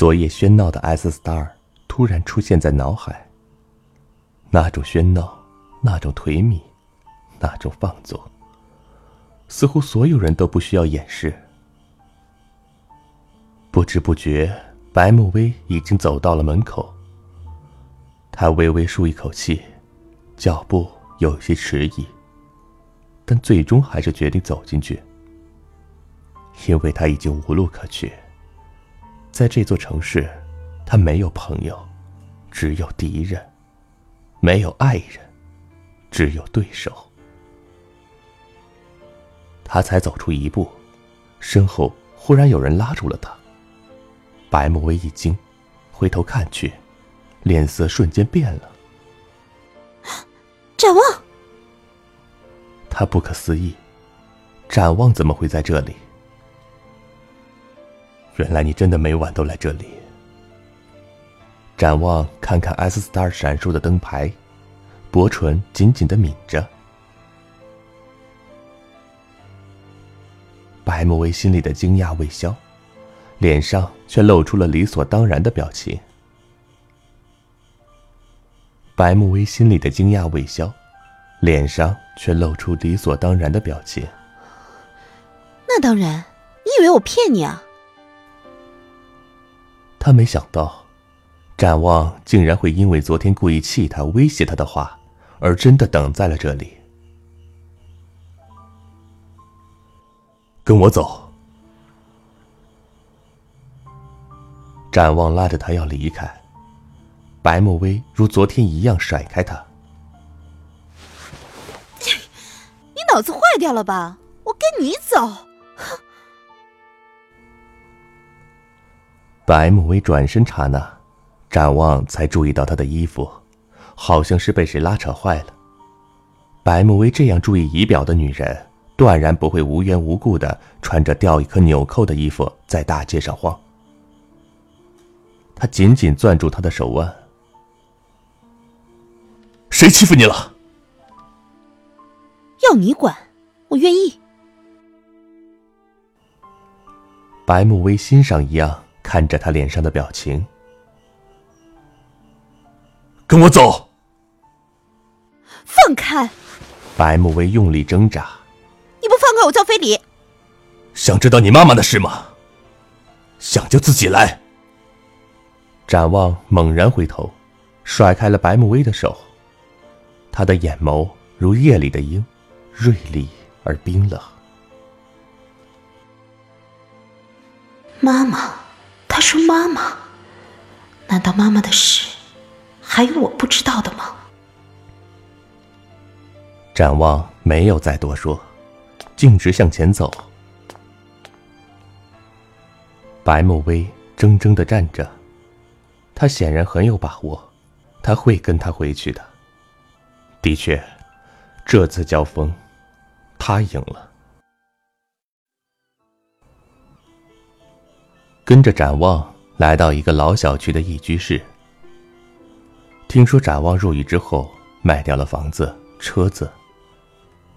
昨夜喧闹的 S Star 突然出现在脑海。那种喧闹，那种颓靡，那种放纵，似乎所有人都不需要掩饰。不知不觉，白慕薇已经走到了门口。他微微舒一口气，脚步有些迟疑，但最终还是决定走进去，因为他已经无路可去。在这座城市，他没有朋友，只有敌人；没有爱人，只有对手。他才走出一步，身后忽然有人拉住了他。白慕薇一惊，回头看去，脸色瞬间变了。展望，他不可思议，展望怎么会在这里？原来你真的每晚都来这里。展望看看 S Star 闪烁的灯牌，薄唇紧紧的抿着。白慕薇心里的惊讶未消，脸上却露出了理所当然的表情。白慕薇心里的惊讶未消，脸上却露出理所当然的表情。那当然，你以为我骗你啊？他没想到，展望竟然会因为昨天故意气他、威胁他的话，而真的等在了这里。跟我走。展望拉着他要离开，白慕薇如昨天一样甩开他。你脑子坏掉了吧？我跟你走。白慕薇转身刹那，展望才注意到她的衣服，好像是被谁拉扯坏了。白慕薇这样注意仪表的女人，断然不会无缘无故的穿着掉一颗纽扣的衣服在大街上晃。他紧紧攥住她的手腕：“谁欺负你了？要你管，我愿意。”白慕薇欣赏一样。看着他脸上的表情，跟我走。放开！白慕薇用力挣扎。你不放开我，叫非礼。想知道你妈妈的事吗？想就自己来。展望猛然回头，甩开了白慕薇的手。他的眼眸如夜里的鹰，锐利而冰冷。妈妈。说：“妈妈，难道妈妈的事还有我不知道的吗？展望没有再多说，径直向前走。白慕薇怔怔的站着，他显然很有把握，他会跟他回去的。的确，这次交锋，他赢了。跟着展望来到一个老小区的一居室，听说展望入狱之后卖掉了房子、车子。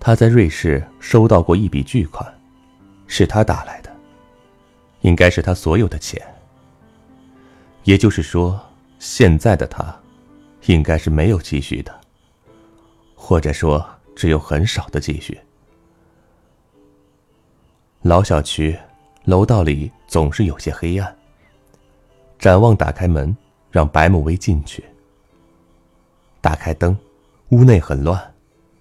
他在瑞士收到过一笔巨款，是他打来的，应该是他所有的钱。也就是说，现在的他，应该是没有积蓄的，或者说只有很少的积蓄。老小区。楼道里总是有些黑暗。展望打开门，让白慕薇进去。打开灯，屋内很乱，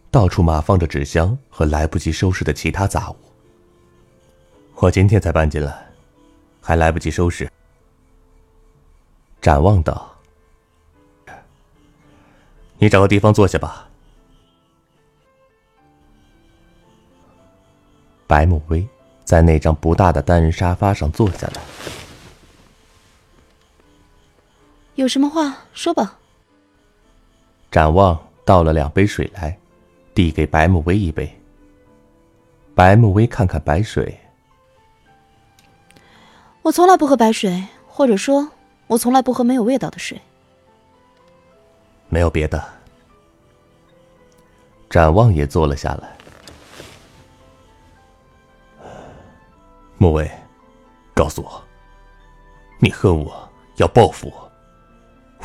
到处码放着纸箱和来不及收拾的其他杂物。我今天才搬进来，还来不及收拾。展望道：“你找个地方坐下吧。”白慕薇。在那张不大的单人沙发上坐下来。有什么话说吧。展望倒了两杯水来，递给白慕薇一杯。白慕薇看看白水。我从来不喝白水，或者说，我从来不喝没有味道的水。没有别的。展望也坐了下来。莫威，告诉我，你恨我，要报复我，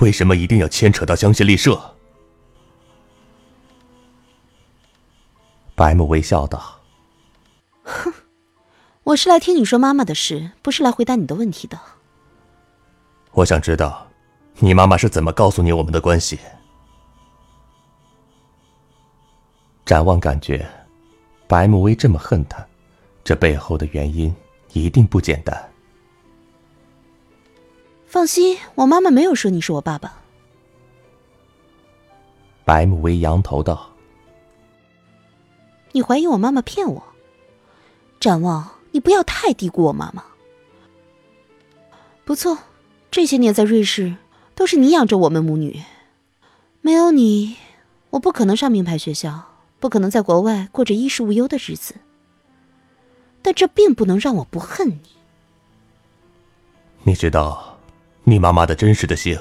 为什么一定要牵扯到香榭丽舍？白木微笑道：“哼，我是来听你说妈妈的事，不是来回答你的问题的。我想知道，你妈妈是怎么告诉你我们的关系？”展望感觉，白木微这么恨他，这背后的原因。一定不简单。放心，我妈妈没有说你是我爸爸。白慕薇扬头道：“你怀疑我妈妈骗我？展望，你不要太低估我妈妈。不错，这些年在瑞士都是你养着我们母女，没有你，我不可能上名牌学校，不可能在国外过着衣食无忧的日子。”但这并不能让我不恨你。你知道你妈妈的真实的姓？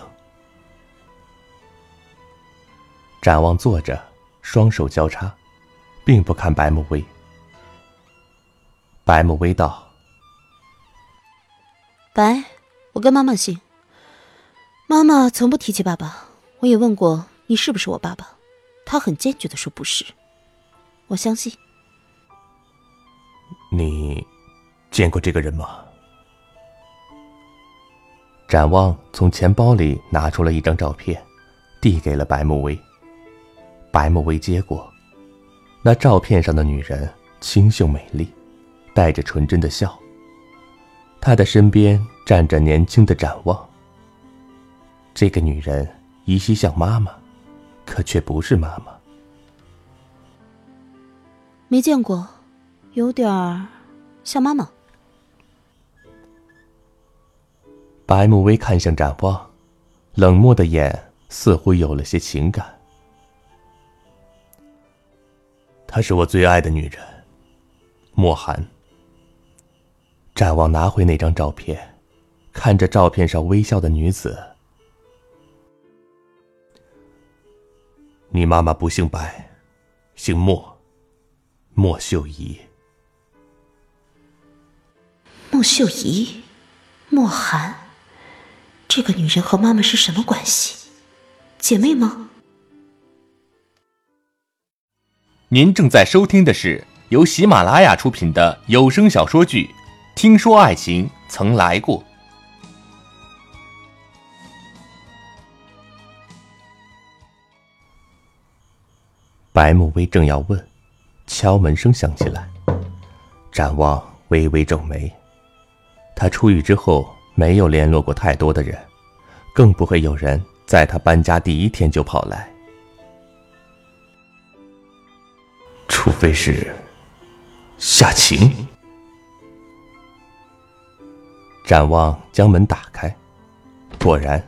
展望坐着，双手交叉，并不看白慕薇。白慕薇道：“白，我跟妈妈姓。妈妈从不提起爸爸。我也问过你是不是我爸爸，她很坚决的说不是。我相信。”你见过这个人吗？展望从钱包里拿出了一张照片，递给了白慕薇。白慕薇接过，那照片上的女人清秀美丽，带着纯真的笑。她的身边站着年轻的展望。这个女人依稀像妈妈，可却不是妈妈。没见过。有点儿像妈妈。白慕薇看向展望，冷漠的眼似乎有了些情感。她是我最爱的女人，莫寒。展望拿回那张照片，看着照片上微笑的女子。你妈妈不姓白，姓莫，莫秀仪。孟秀仪，莫寒，这个女人和妈妈是什么关系？姐妹吗？您正在收听的是由喜马拉雅出品的有声小说剧《听说爱情曾来过》。白慕薇正要问，敲门声响起来，展望微微皱眉。他出狱之后没有联络过太多的人，更不会有人在他搬家第一天就跑来，除非是夏晴。展望将门打开，果然，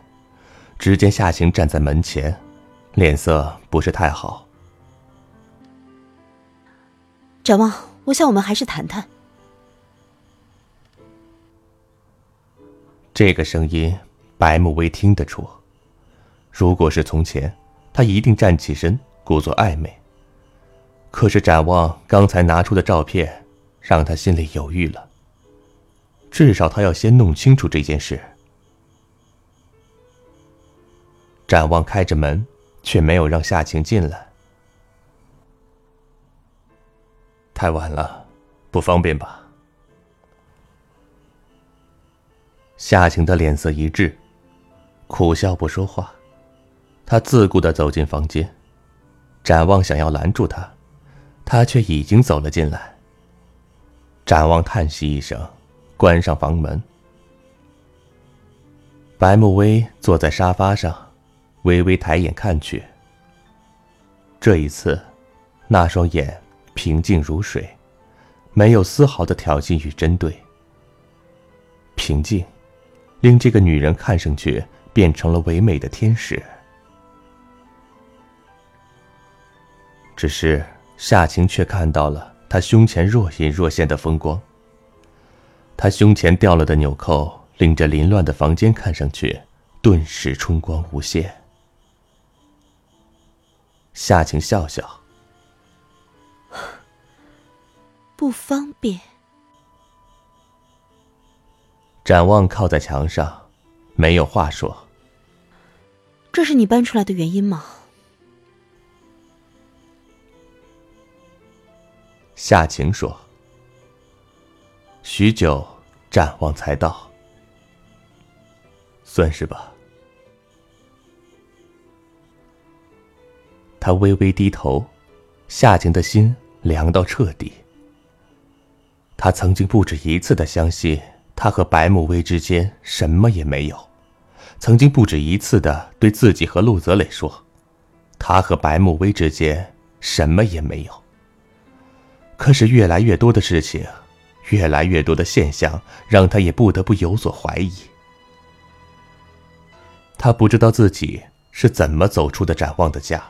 只见夏晴站在门前，脸色不是太好。展望，我想我们还是谈谈。这个声音，白慕薇听得出。如果是从前，他一定站起身，故作暧昧。可是展望刚才拿出的照片，让他心里犹豫了。至少他要先弄清楚这件事。展望开着门，却没有让夏晴进来。太晚了，不方便吧？夏晴的脸色一滞，苦笑不说话。他自顾的走进房间，展望想要拦住他，他却已经走了进来。展望叹息一声，关上房门。白慕薇坐在沙发上，微微抬眼看去。这一次，那双眼平静如水，没有丝毫的挑衅与针对。平静。令这个女人看上去变成了唯美的天使。只是夏晴却看到了她胸前若隐若现的风光。她胸前掉了的纽扣，令这凌乱的房间看上去顿时春光无限。夏晴笑笑，不方便。展望靠在墙上，没有话说。这是你搬出来的原因吗？夏晴说。许久，展望才到：“算是吧。”他微微低头，夏晴的心凉到彻底。他曾经不止一次的相信。他和白慕薇之间什么也没有，曾经不止一次的对自己和陆泽磊说：“他和白慕薇之间什么也没有。”可是越来越多的事情，越来越多的现象，让他也不得不有所怀疑。他不知道自己是怎么走出的展望的家，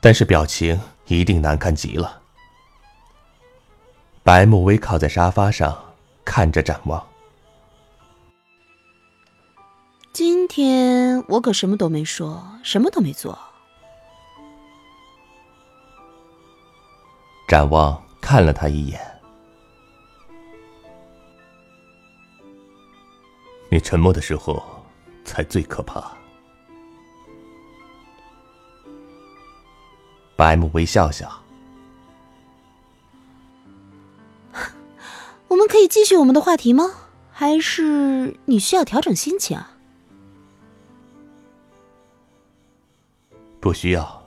但是表情一定难看极了。白慕薇靠在沙发上。看着展望，今天我可什么都没说，什么都没做。展望看了他一眼，你沉默的时候才最可怕。白木微笑笑。我们可以继续我们的话题吗？还是你需要调整心情啊？不需要。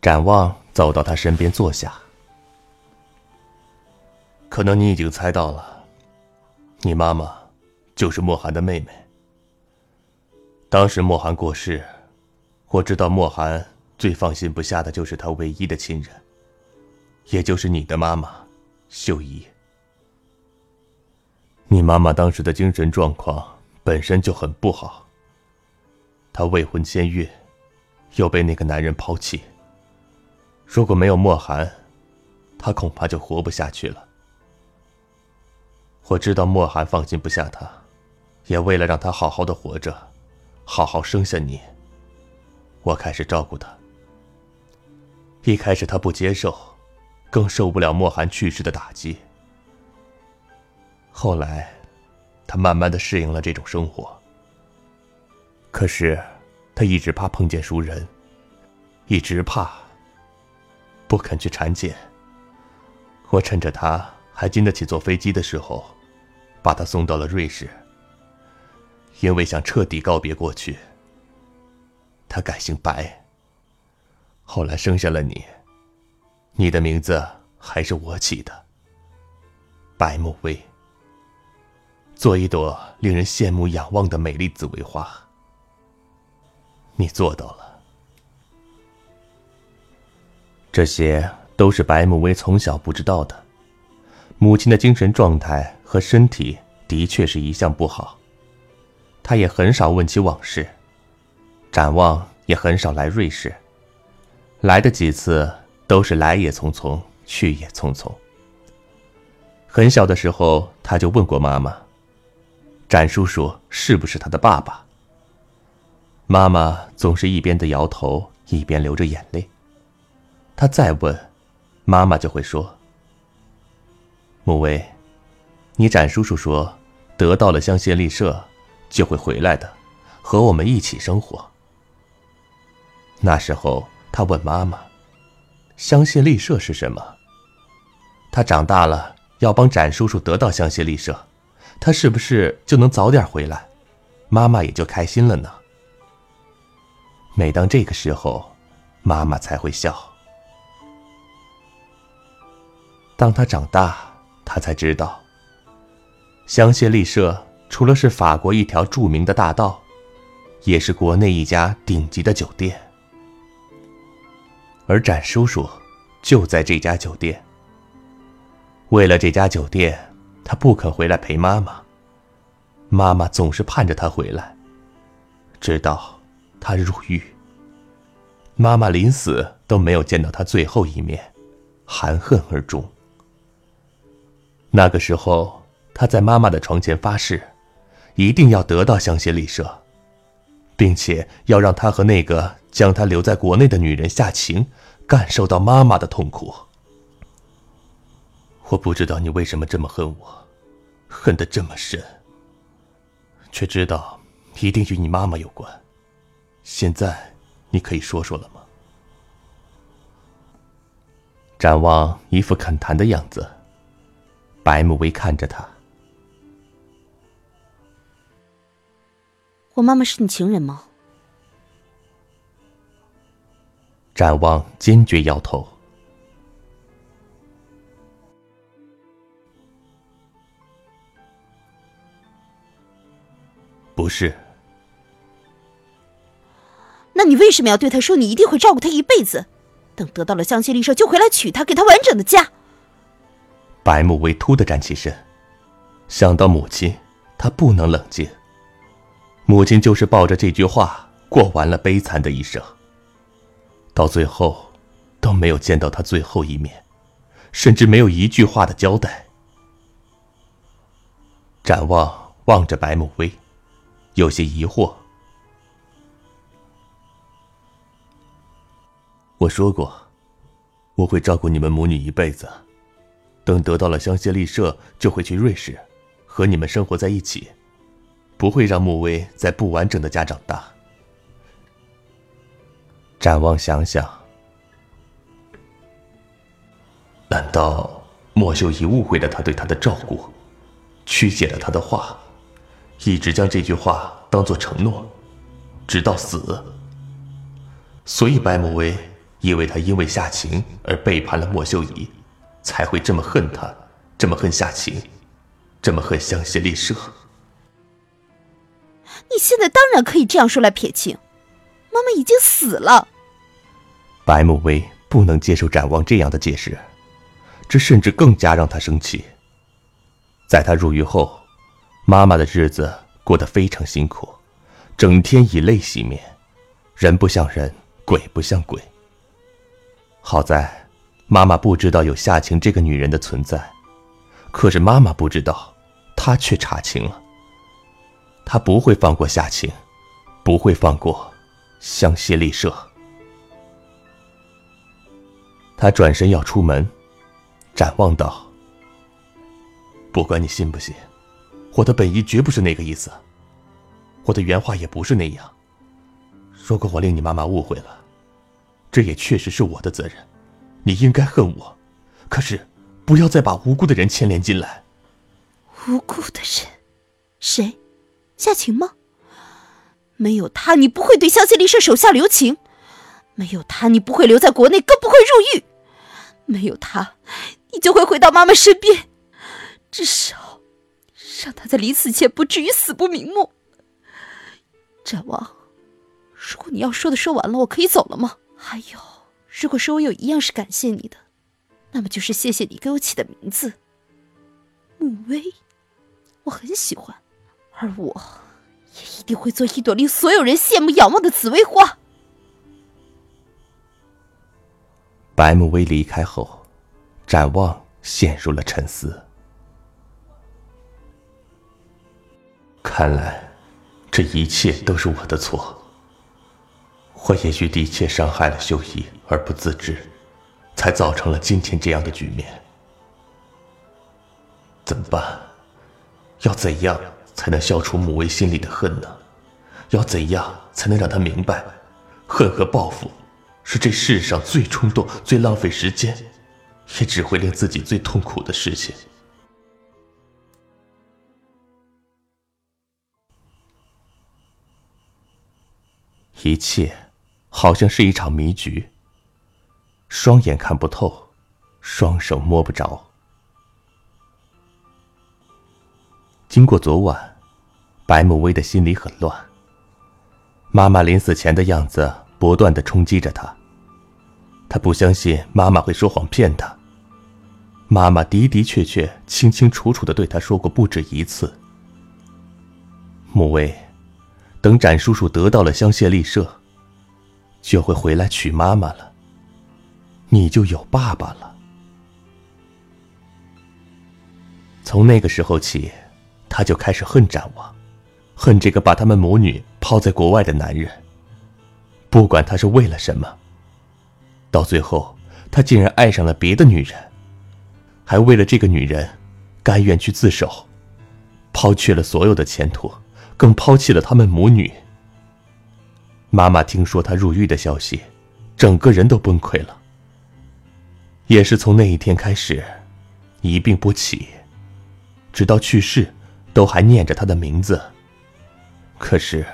展望走到他身边坐下。可能你已经猜到了，你妈妈就是莫寒的妹妹。当时莫寒过世，我知道莫寒最放心不下的就是他唯一的亲人。也就是你的妈妈，秀姨。你妈妈当时的精神状况本身就很不好。她未婚先孕，又被那个男人抛弃。如果没有莫寒，她恐怕就活不下去了。我知道莫寒放心不下她，也为了让她好好的活着，好好生下你，我开始照顾她。一开始她不接受。更受不了莫寒去世的打击。后来，他慢慢的适应了这种生活。可是，他一直怕碰见熟人，一直怕，不肯去产检。我趁着他还经得起坐飞机的时候，把他送到了瑞士。因为想彻底告别过去，他改姓白。后来生下了你。你的名字还是我起的，白慕薇。做一朵令人羡慕仰望的美丽紫薇花。你做到了。这些都是白慕薇从小不知道的。母亲的精神状态和身体的确是一向不好，她也很少问起往事。展望也很少来瑞士，来的几次都是来也匆匆，去也匆匆。很小的时候，他就问过妈妈：“展叔叔是不是他的爸爸？”妈妈总是一边的摇头，一边流着眼泪。他再问，妈妈就会说：“穆威，你展叔叔说，得到了香榭丽舍，就会回来的，和我们一起生活。”那时候，他问妈妈：“香榭丽舍是什么？”他长大了。要帮展叔叔得到香榭丽舍，他是不是就能早点回来？妈妈也就开心了呢。每当这个时候，妈妈才会笑。当他长大，他才知道，香榭丽舍除了是法国一条著名的大道，也是国内一家顶级的酒店，而展叔叔就在这家酒店。为了这家酒店，他不肯回来陪妈妈。妈妈总是盼着他回来，直到他入狱。妈妈临死都没有见到他最后一面，含恨而终。那个时候，他在妈妈的床前发誓，一定要得到香榭丽舍，并且要让他和那个将他留在国内的女人下情，感受到妈妈的痛苦。我不知道你为什么这么恨我，恨得这么深，却知道一定与你妈妈有关。现在你可以说说了吗？展望一副恳谈的样子，白慕薇看着他。我妈妈是你情人吗？展望坚决摇头。不是，那你为什么要对他说你一定会照顾他一辈子？等得到了香榭丽舍就回来娶她，给她完整的家。白慕薇突的站起身，想到母亲，他不能冷静。母亲就是抱着这句话过完了悲惨的一生，到最后都没有见到他最后一面，甚至没有一句话的交代。展望望着白慕薇。有些疑惑。我说过，我会照顾你们母女一辈子。等得到了香榭丽舍，就会去瑞士，和你们生活在一起，不会让慕威在不完整的家长大。展望想想，难道莫秀仪误会了他对他的照顾，曲解了他的话？一直将这句话当做承诺，直到死。所以白慕薇以为他因为夏晴而背叛了莫秀仪，才会这么恨他，这么恨夏晴，这么恨香榭丽舍。你现在当然可以这样说来撇清，妈妈已经死了。白慕薇不能接受展望这样的解释，这甚至更加让他生气。在他入狱后。妈妈的日子过得非常辛苦，整天以泪洗面，人不像人，鬼不像鬼。好在，妈妈不知道有夏晴这个女人的存在，可是妈妈不知道，她却查清了。她不会放过夏晴，不会放过香榭丽舍。他转身要出门，展望道：“不管你信不信。”我的本意绝不是那个意思，我的原话也不是那样。如果我令你妈妈误会了，这也确实是我的责任。你应该恨我，可是不要再把无辜的人牵连进来。无辜的人，谁？夏晴吗？没有他，你不会对香榭丽舍手下留情；没有他，你不会留在国内，更不会入狱；没有他，你就会回到妈妈身边。至少。让他在临死前不至于死不瞑目。展望，如果你要说的说完了，我可以走了吗？还有，如果说我有一样是感谢你的，那么就是谢谢你给我起的名字——穆威，我很喜欢，而我也一定会做一朵令所有人羡慕仰望的紫薇花。白慕薇离开后，展望陷入了沉思。看来，这一切都是我的错。我也许的确伤害了秀姨而不自知，才造成了今天这样的局面。怎么办？要怎样才能消除母威心里的恨呢？要怎样才能让他明白，恨和报复是这世上最冲动、最浪费时间，也只会令自己最痛苦的事情？一切好像是一场迷局，双眼看不透，双手摸不着。经过昨晚，白慕薇的心里很乱。妈妈临死前的样子不断的冲击着她，她不相信妈妈会说谎骗她。妈妈的的确确、清清楚楚的对她说过不止一次：“慕薇。”等展叔叔得到了香榭丽舍，就会回来娶妈妈了。你就有爸爸了。从那个时候起，他就开始恨展王，恨这个把他们母女抛在国外的男人。不管他是为了什么，到最后，他竟然爱上了别的女人，还为了这个女人，甘愿去自首，抛弃了所有的前途。更抛弃了他们母女。妈妈听说他入狱的消息，整个人都崩溃了。也是从那一天开始，一病不起，直到去世，都还念着他的名字。可是，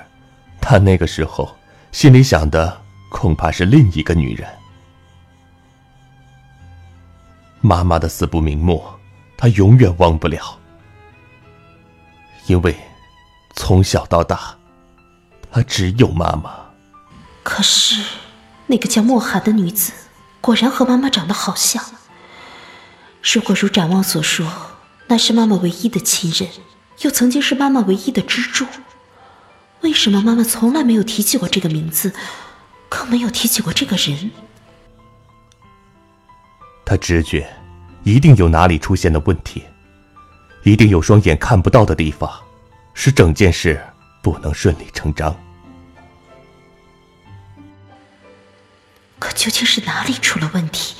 他那个时候心里想的恐怕是另一个女人。妈妈的死不瞑目，他永远忘不了，因为。从小到大，他只有妈妈。可是，那个叫莫寒的女子，果然和妈妈长得好像。如果如展望所说，那是妈妈唯一的亲人，又曾经是妈妈唯一的支柱，为什么妈妈从来没有提起过这个名字，更没有提起过这个人？他直觉，一定有哪里出现了问题，一定有双眼看不到的地方。使整件事不能顺理成章。可究竟是哪里出了问题？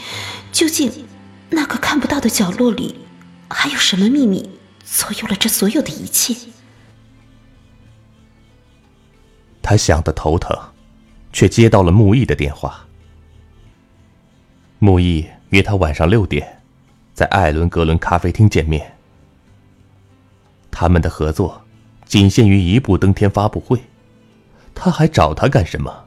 究竟那个看不到的角落里还有什么秘密左右了这所有的一切？他想的头疼，却接到了木易的电话。木易约他晚上六点，在艾伦格伦咖啡厅见面。他们的合作。仅限于一部登天发布会，他还找他干什么？